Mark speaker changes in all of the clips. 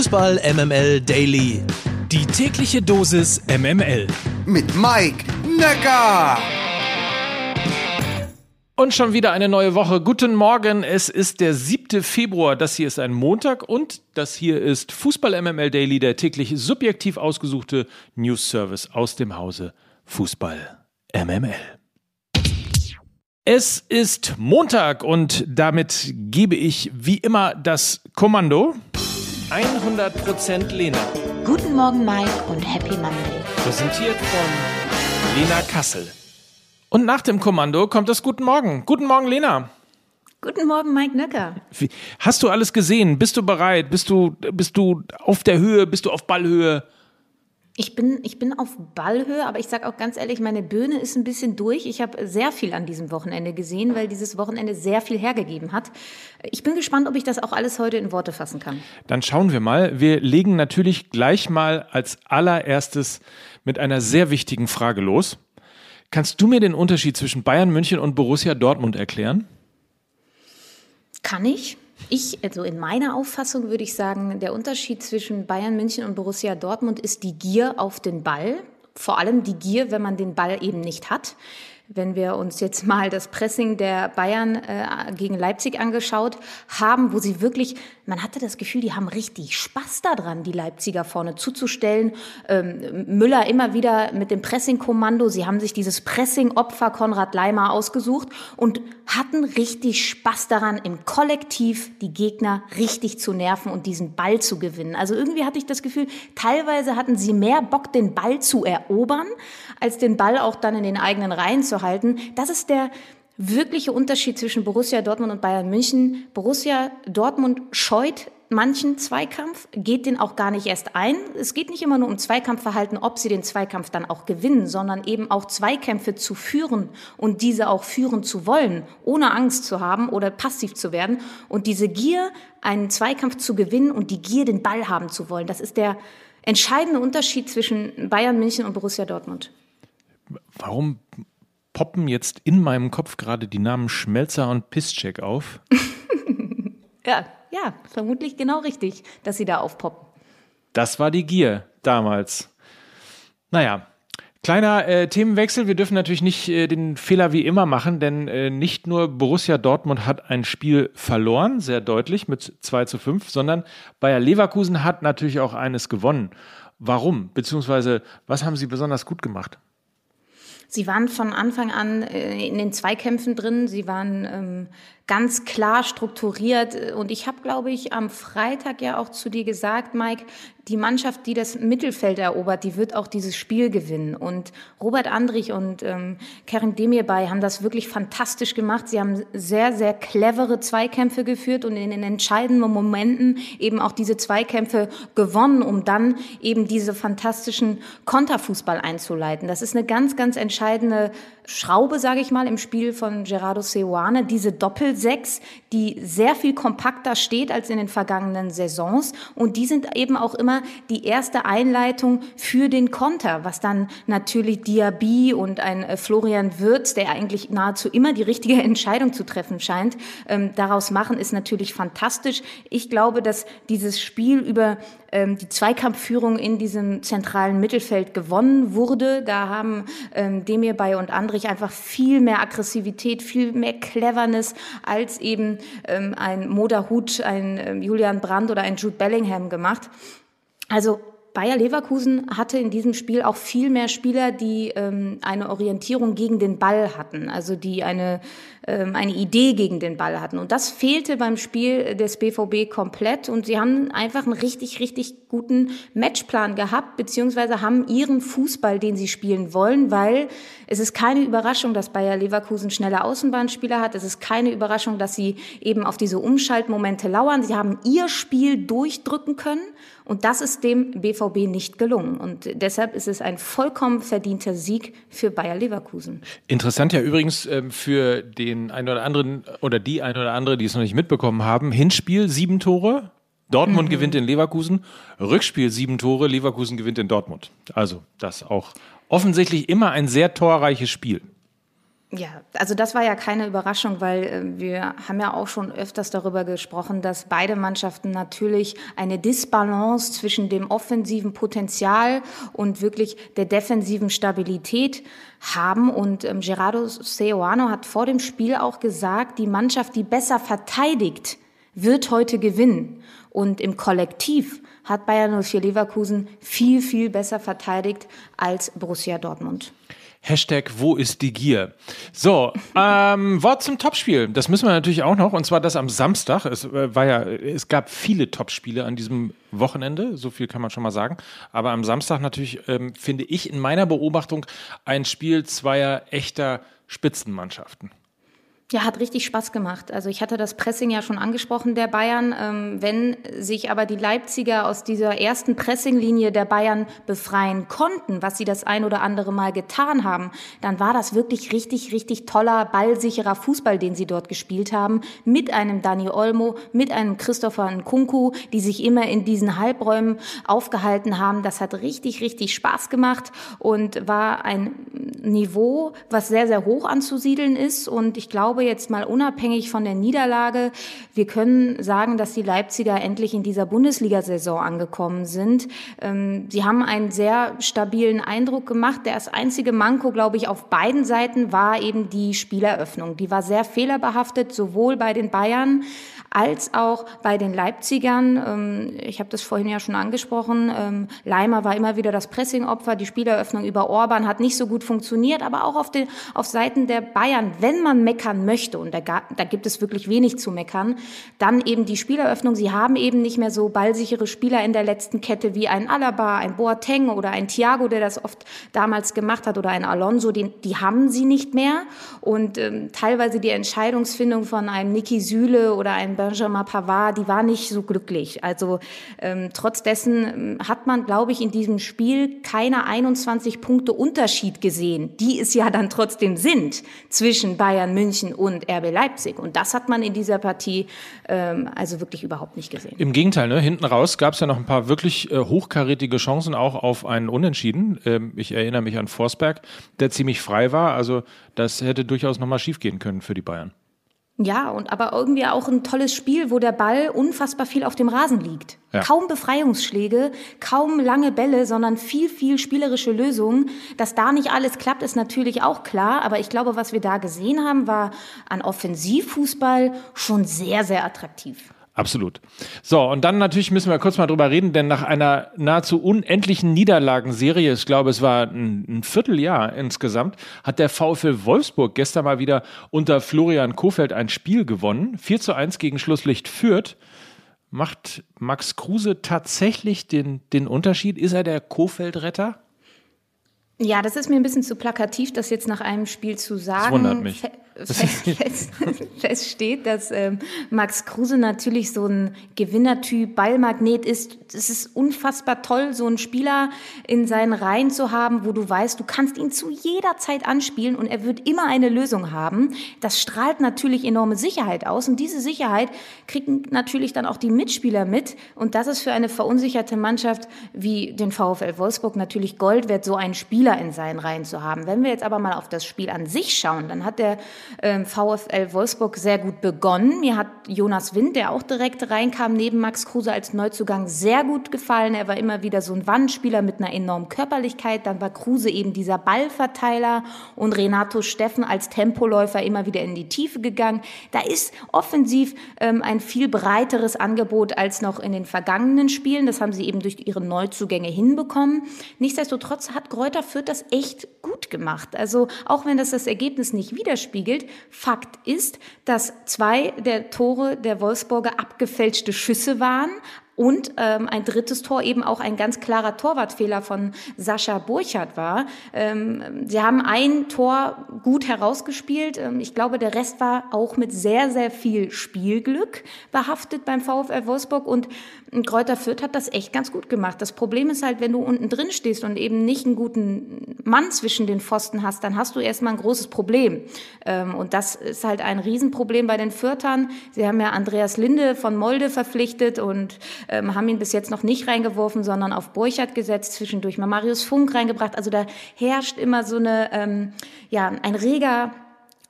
Speaker 1: Fußball MML Daily.
Speaker 2: Die tägliche Dosis MML.
Speaker 3: Mit Mike Necker.
Speaker 2: Und schon wieder eine neue Woche. Guten Morgen. Es ist der 7. Februar. Das hier ist ein Montag und das hier ist Fußball MML Daily, der täglich subjektiv ausgesuchte News Service aus dem Hause Fußball MML. Es ist Montag und damit gebe ich wie immer das Kommando 100% Lena.
Speaker 4: Guten Morgen, Mike, und Happy Monday.
Speaker 2: Präsentiert von Lena Kassel. Und nach dem Kommando kommt das Guten Morgen. Guten Morgen, Lena.
Speaker 4: Guten Morgen, Mike Nöcker.
Speaker 2: Wie, hast du alles gesehen? Bist du bereit? Bist du, bist du auf der Höhe? Bist du auf Ballhöhe?
Speaker 4: Ich bin, ich bin auf Ballhöhe, aber ich sage auch ganz ehrlich, meine Bühne ist ein bisschen durch. Ich habe sehr viel an diesem Wochenende gesehen, weil dieses Wochenende sehr viel hergegeben hat. Ich bin gespannt, ob ich das auch alles heute in Worte fassen kann.
Speaker 2: Dann schauen wir mal. Wir legen natürlich gleich mal als allererstes mit einer sehr wichtigen Frage los. Kannst du mir den Unterschied zwischen Bayern München und Borussia Dortmund erklären?
Speaker 4: Kann ich? Ich, also in meiner Auffassung würde ich sagen, der Unterschied zwischen Bayern München und Borussia Dortmund ist die Gier auf den Ball. Vor allem die Gier, wenn man den Ball eben nicht hat. Wenn wir uns jetzt mal das Pressing der Bayern äh, gegen Leipzig angeschaut haben, wo sie wirklich, man hatte das Gefühl, die haben richtig Spaß daran, die Leipziger vorne zuzustellen. Ähm, Müller immer wieder mit dem Pressing-Kommando. Sie haben sich dieses Pressing-Opfer Konrad Leimer ausgesucht und hatten richtig Spaß daran, im Kollektiv die Gegner richtig zu nerven und diesen Ball zu gewinnen. Also irgendwie hatte ich das Gefühl, teilweise hatten sie mehr Bock, den Ball zu erobern, als den Ball auch dann in den eigenen Reihen zu halten. Das ist der wirkliche Unterschied zwischen Borussia Dortmund und Bayern München. Borussia Dortmund scheut manchen Zweikampf, geht den auch gar nicht erst ein. Es geht nicht immer nur um Zweikampfverhalten, ob sie den Zweikampf dann auch gewinnen, sondern eben auch Zweikämpfe zu führen und diese auch führen zu wollen, ohne Angst zu haben oder passiv zu werden. Und diese Gier, einen Zweikampf zu gewinnen und die Gier, den Ball haben zu wollen, das ist der entscheidende Unterschied zwischen Bayern München und Borussia Dortmund.
Speaker 2: Warum poppen jetzt in meinem Kopf gerade die Namen Schmelzer und Pisscheck auf?
Speaker 4: ja, ja, vermutlich genau richtig, dass sie da aufpoppen.
Speaker 2: Das war die Gier damals. Naja, kleiner äh, Themenwechsel. Wir dürfen natürlich nicht äh, den Fehler wie immer machen, denn äh, nicht nur Borussia Dortmund hat ein Spiel verloren, sehr deutlich mit 2 zu 5, sondern Bayer Leverkusen hat natürlich auch eines gewonnen. Warum? Beziehungsweise, was haben sie besonders gut gemacht?
Speaker 4: Sie waren von Anfang an äh, in den Zweikämpfen drin. Sie waren ähm, ganz klar strukturiert. Und ich habe, glaube ich, am Freitag ja auch zu dir gesagt, Mike, die Mannschaft, die das Mittelfeld erobert, die wird auch dieses Spiel gewinnen. Und Robert Andrich und ähm, Kerem Demirbay haben das wirklich fantastisch gemacht. Sie haben sehr, sehr clevere Zweikämpfe geführt und in den entscheidenden Momenten eben auch diese Zweikämpfe gewonnen, um dann eben diese fantastischen Konterfußball einzuleiten. Das ist eine ganz, ganz entscheidende Schraube, sage ich mal, im Spiel von Gerardo Seoane. Diese Doppel sechs, die sehr viel kompakter steht als in den vergangenen Saisons. Und die sind eben auch immer die erste Einleitung für den Konter, was dann natürlich Diaby und ein äh, Florian Wirtz, der eigentlich nahezu immer die richtige Entscheidung zu treffen scheint, ähm, daraus machen, ist natürlich fantastisch. Ich glaube, dass dieses Spiel über ähm, die Zweikampfführung in diesem zentralen Mittelfeld gewonnen wurde. Da haben ähm, Demirbay und Andrich einfach viel mehr Aggressivität, viel mehr Cleverness als eben ähm, ein Moda Hut, ein ähm, Julian Brandt oder ein Jude Bellingham gemacht. Also Bayer Leverkusen hatte in diesem Spiel auch viel mehr Spieler, die ähm, eine Orientierung gegen den Ball hatten, also die eine, ähm, eine Idee gegen den Ball hatten. Und das fehlte beim Spiel des BVB komplett. Und sie haben einfach einen richtig, richtig guten Matchplan gehabt, beziehungsweise haben ihren Fußball, den sie spielen wollen, weil es ist keine Überraschung, dass Bayer Leverkusen schnelle Außenbahnspieler hat. Es ist keine Überraschung, dass sie eben auf diese Umschaltmomente lauern. Sie haben ihr Spiel durchdrücken können. Und das ist dem BVB nicht gelungen. Und deshalb ist es ein vollkommen verdienter Sieg für Bayer Leverkusen.
Speaker 2: Interessant ja übrigens ähm, für den einen oder anderen oder die ein oder andere, die es noch nicht mitbekommen haben. Hinspiel sieben Tore. Dortmund mhm. gewinnt in Leverkusen. Rückspiel sieben Tore. Leverkusen gewinnt in Dortmund. Also das auch offensichtlich immer ein sehr torreiches Spiel.
Speaker 4: Ja, also das war ja keine Überraschung, weil äh, wir haben ja auch schon öfters darüber gesprochen, dass beide Mannschaften natürlich eine Disbalance zwischen dem offensiven Potenzial und wirklich der defensiven Stabilität haben. Und ähm, Gerardo Seoano hat vor dem Spiel auch gesagt, die Mannschaft, die besser verteidigt, wird heute gewinnen. Und im Kollektiv hat Bayern 04 Leverkusen viel, viel besser verteidigt als Borussia Dortmund.
Speaker 2: Hashtag Wo ist die Gier? So, ähm, Wort zum Topspiel. Das müssen wir natürlich auch noch. Und zwar das am Samstag. Es äh, war ja, es gab viele Topspiele an diesem Wochenende. So viel kann man schon mal sagen. Aber am Samstag natürlich ähm, finde ich in meiner Beobachtung ein Spiel zweier echter Spitzenmannschaften.
Speaker 4: Ja, hat richtig Spaß gemacht. Also ich hatte das Pressing ja schon angesprochen der Bayern. Ähm, wenn sich aber die Leipziger aus dieser ersten Pressinglinie der Bayern befreien konnten, was sie das ein oder andere Mal getan haben, dann war das wirklich richtig, richtig toller, ballsicherer Fußball, den sie dort gespielt haben. Mit einem Dani Olmo, mit einem Christopher Nkunku, die sich immer in diesen Halbräumen aufgehalten haben. Das hat richtig, richtig Spaß gemacht und war ein Niveau, was sehr, sehr hoch anzusiedeln ist. Und ich glaube, jetzt mal unabhängig von der Niederlage, wir können sagen, dass die Leipziger endlich in dieser Bundesliga-Saison angekommen sind. Ähm, sie haben einen sehr stabilen Eindruck gemacht. Das einzige Manko, glaube ich, auf beiden Seiten war eben die Spieleröffnung. Die war sehr fehlerbehaftet, sowohl bei den Bayern als auch bei den Leipzigern. Ähm, ich habe das vorhin ja schon angesprochen. Ähm, Leimer war immer wieder das Pressingopfer. Die Spieleröffnung über Orban hat nicht so gut funktioniert, aber auch auf, den, auf Seiten der Bayern, wenn man meckern möchte, und da, da gibt es wirklich wenig zu meckern, dann eben die Spieleröffnung. Sie haben eben nicht mehr so ballsichere Spieler in der letzten Kette wie ein Alaba, ein Boateng oder ein Thiago, der das oft damals gemacht hat, oder ein Alonso. Die, die haben sie nicht mehr. Und ähm, teilweise die Entscheidungsfindung von einem Niki Süle oder einem Benjamin Pavard, die war nicht so glücklich. Also ähm, trotz dessen ähm, hat man, glaube ich, in diesem Spiel keine 21 Punkte Unterschied gesehen, die es ja dann trotzdem sind zwischen Bayern München und RB Leipzig. Und das hat man in dieser Partie ähm, also wirklich überhaupt nicht gesehen.
Speaker 2: Im Gegenteil, ne? hinten raus gab es ja noch ein paar wirklich äh, hochkarätige Chancen auch auf einen Unentschieden. Ähm, ich erinnere mich an Forsberg, der ziemlich frei war. Also das hätte durchaus nochmal schief gehen können für die Bayern.
Speaker 4: Ja, und aber irgendwie auch ein tolles Spiel, wo der Ball unfassbar viel auf dem Rasen liegt. Ja. Kaum Befreiungsschläge, kaum lange Bälle, sondern viel, viel spielerische Lösungen. Dass da nicht alles klappt, ist natürlich auch klar. Aber ich glaube, was wir da gesehen haben, war an Offensivfußball schon sehr, sehr attraktiv.
Speaker 2: Absolut. So, und dann natürlich müssen wir kurz mal drüber reden, denn nach einer nahezu unendlichen Niederlagenserie, ich glaube, es war ein, ein Vierteljahr insgesamt, hat der VfL Wolfsburg gestern mal wieder unter Florian Kofeld ein Spiel gewonnen. 4 zu 1 gegen Schlusslicht führt. Macht Max Kruse tatsächlich den, den Unterschied? Ist er der Kofeld-Retter?
Speaker 4: Ja, das ist mir ein bisschen zu plakativ, das jetzt nach einem Spiel zu sagen. Das
Speaker 2: wundert mich
Speaker 4: fest, feststeht, dass ähm, Max Kruse natürlich so ein Gewinnertyp, Ballmagnet ist. Es ist unfassbar toll, so einen Spieler in seinen Reihen zu haben, wo du weißt, du kannst ihn zu jeder Zeit anspielen und er wird immer eine Lösung haben. Das strahlt natürlich enorme Sicherheit aus und diese Sicherheit kriegen natürlich dann auch die Mitspieler mit und das ist für eine verunsicherte Mannschaft wie den VfL Wolfsburg natürlich Gold wert, so einen Spieler in seinen Reihen zu haben. Wenn wir jetzt aber mal auf das Spiel an sich schauen, dann hat der ähm, VfL Wolfsburg sehr gut begonnen. Mir hat Jonas Wind, der auch direkt reinkam, neben Max Kruse als Neuzugang sehr gut gefallen. Er war immer wieder so ein Wandspieler mit einer enormen Körperlichkeit. Dann war Kruse eben dieser Ballverteiler und Renato Steffen als Tempoläufer immer wieder in die Tiefe gegangen. Da ist offensiv ähm, ein viel breiteres Angebot als noch in den vergangenen Spielen. Das haben sie eben durch ihre Neuzugänge hinbekommen. Nichtsdestotrotz hat Kräuter Fürth das echt gut gemacht. Also auch wenn das das Ergebnis nicht widerspiegelt. Fakt ist, dass zwei der Tore der Wolfsburger abgefälschte Schüsse waren, und ähm, ein drittes Tor eben auch ein ganz klarer Torwartfehler von Sascha Burchardt war. Ähm, sie haben ein Tor gut herausgespielt. Ähm, ich glaube, der Rest war auch mit sehr, sehr viel Spielglück behaftet beim VfL Wolfsburg und Kräuter Fürth hat das echt ganz gut gemacht. Das Problem ist halt, wenn du unten drin stehst und eben nicht einen guten Mann zwischen den Pfosten hast, dann hast du erstmal ein großes Problem. Ähm, und das ist halt ein Riesenproblem bei den Fürtern. Sie haben ja Andreas Linde von Molde verpflichtet und ähm, haben ihn bis jetzt noch nicht reingeworfen, sondern auf Burchardt gesetzt, zwischendurch mal Marius Funk reingebracht. Also da herrscht immer so eine, ähm, ja, ein reger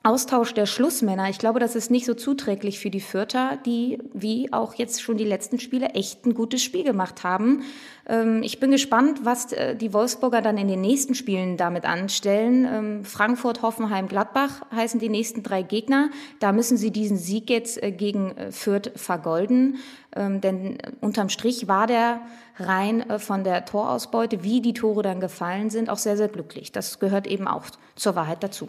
Speaker 4: Austausch der Schlussmänner, ich glaube, das ist nicht so zuträglich für die Fürther, die, wie auch jetzt schon die letzten Spiele, echt ein gutes Spiel gemacht haben. Ähm, ich bin gespannt, was äh, die Wolfsburger dann in den nächsten Spielen damit anstellen. Ähm, Frankfurt, Hoffenheim, Gladbach heißen die nächsten drei Gegner. Da müssen sie diesen Sieg jetzt äh, gegen äh, Fürth vergolden. Ähm, denn unterm Strich war der rein von der Torausbeute, wie die Tore dann gefallen sind, auch sehr, sehr glücklich. Das gehört eben auch zur Wahrheit dazu.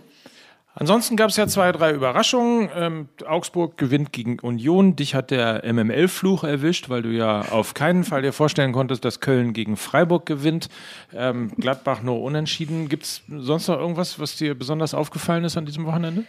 Speaker 2: Ansonsten gab es ja zwei, drei Überraschungen. Ähm, Augsburg gewinnt gegen Union. Dich hat der MML-Fluch erwischt, weil du ja auf keinen Fall dir vorstellen konntest, dass Köln gegen Freiburg gewinnt. Ähm, Gladbach nur unentschieden. Gibt es sonst noch irgendwas, was dir besonders aufgefallen ist an diesem Wochenende?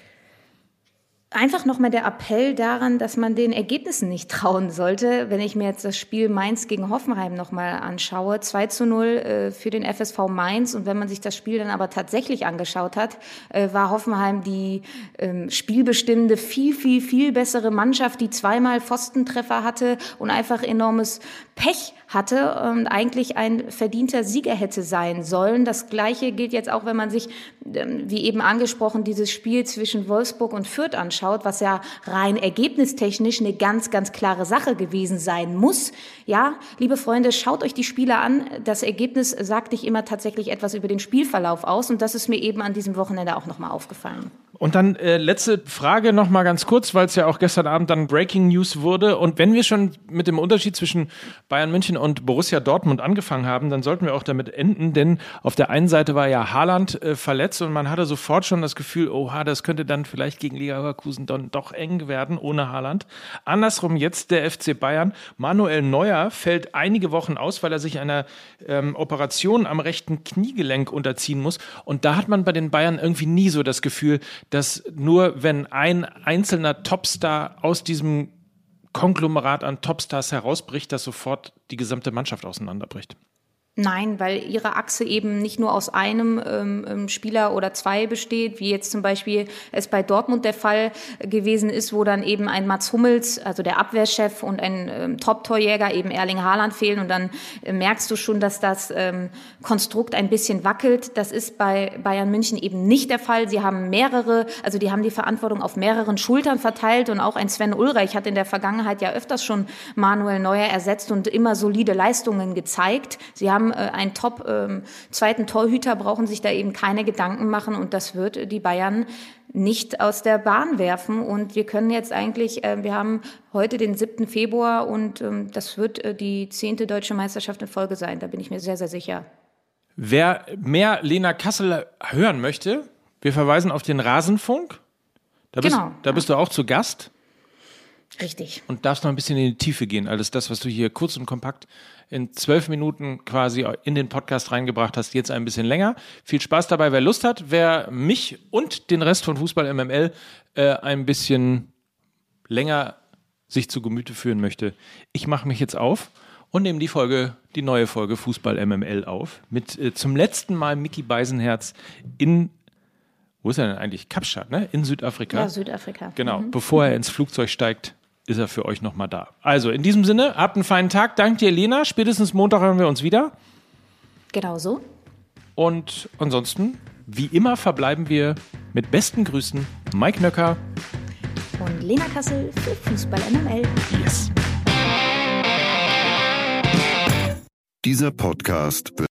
Speaker 4: Einfach nochmal der Appell daran, dass man den Ergebnissen nicht trauen sollte. Wenn ich mir jetzt das Spiel Mainz gegen Hoffenheim nochmal anschaue, 2 zu 0 äh, für den FSV Mainz. Und wenn man sich das Spiel dann aber tatsächlich angeschaut hat, äh, war Hoffenheim die ähm, spielbestimmende, viel, viel, viel bessere Mannschaft, die zweimal Pfostentreffer hatte und einfach enormes Pech hatte und eigentlich ein verdienter Sieger hätte sein sollen. Das Gleiche gilt jetzt auch, wenn man sich, wie eben angesprochen, dieses Spiel zwischen Wolfsburg und Fürth anschaut, was ja rein ergebnistechnisch eine ganz, ganz klare Sache gewesen sein muss. Ja, liebe Freunde, schaut euch die Spiele an. Das Ergebnis sagt nicht immer tatsächlich etwas über den Spielverlauf aus und das ist mir eben an diesem Wochenende auch nochmal aufgefallen.
Speaker 2: Und dann äh, letzte Frage noch mal ganz kurz, weil es ja auch gestern Abend dann Breaking News wurde. Und wenn wir schon mit dem Unterschied zwischen Bayern München und Borussia Dortmund angefangen haben, dann sollten wir auch damit enden, denn auf der einen Seite war ja Haaland äh, verletzt und man hatte sofort schon das Gefühl, oha, das könnte dann vielleicht gegen Leverkusen dann doch eng werden ohne Haaland. Andersrum jetzt der FC Bayern. Manuel Neuer fällt einige Wochen aus, weil er sich einer ähm, Operation am rechten Kniegelenk unterziehen muss. Und da hat man bei den Bayern irgendwie nie so das Gefühl, dass nur wenn ein einzelner Topstar aus diesem Konglomerat an Topstars herausbricht, dass sofort die gesamte Mannschaft auseinanderbricht.
Speaker 4: Nein, weil ihre Achse eben nicht nur aus einem ähm, ähm, Spieler oder zwei besteht, wie jetzt zum Beispiel es bei Dortmund der Fall gewesen ist, wo dann eben ein Mats Hummels, also der Abwehrchef und ein ähm, Top-Torjäger, eben Erling Haaland fehlen. Und dann äh, merkst du schon, dass das ähm, Konstrukt ein bisschen wackelt. Das ist bei Bayern München eben nicht der Fall. Sie haben mehrere, also die haben die Verantwortung auf mehreren Schultern verteilt. Und auch ein Sven Ulreich hat in der Vergangenheit ja öfters schon Manuel Neuer ersetzt und immer solide Leistungen gezeigt. Sie haben haben äh, einen top ähm, zweiten Torhüter, brauchen sich da eben keine Gedanken machen und das wird die Bayern nicht aus der Bahn werfen. Und wir können jetzt eigentlich, äh, wir haben heute den 7. Februar und ähm, das wird äh, die zehnte deutsche Meisterschaft in Folge sein. Da bin ich mir sehr, sehr sicher.
Speaker 2: Wer mehr Lena Kassel hören möchte, wir verweisen auf den Rasenfunk. Da bist, genau. Da bist du auch zu Gast.
Speaker 4: Richtig.
Speaker 2: Und darfst noch ein bisschen in die Tiefe gehen. Alles das, was du hier kurz und kompakt in zwölf Minuten quasi in den Podcast reingebracht hast, jetzt ein bisschen länger. Viel Spaß dabei, wer Lust hat. Wer mich und den Rest von Fußball MML äh, ein bisschen länger sich zu Gemüte führen möchte. Ich mache mich jetzt auf und nehme die Folge, die neue Folge Fußball MML auf mit äh, zum letzten Mal Mickey Beisenherz in wo ist er denn eigentlich? Kapstadt, ne? In Südafrika.
Speaker 4: Ja, Südafrika.
Speaker 2: Genau, mhm. bevor er ins Flugzeug steigt ist er für euch nochmal da. Also in diesem Sinne, habt einen feinen Tag. Dank dir, Lena. Spätestens Montag hören wir uns wieder.
Speaker 4: Genau so.
Speaker 2: Und ansonsten, wie immer, verbleiben wir mit besten Grüßen. Mike Nöcker.
Speaker 4: Und Lena Kassel für Fußball MML.
Speaker 2: Yes.
Speaker 3: Dieser Podcast wird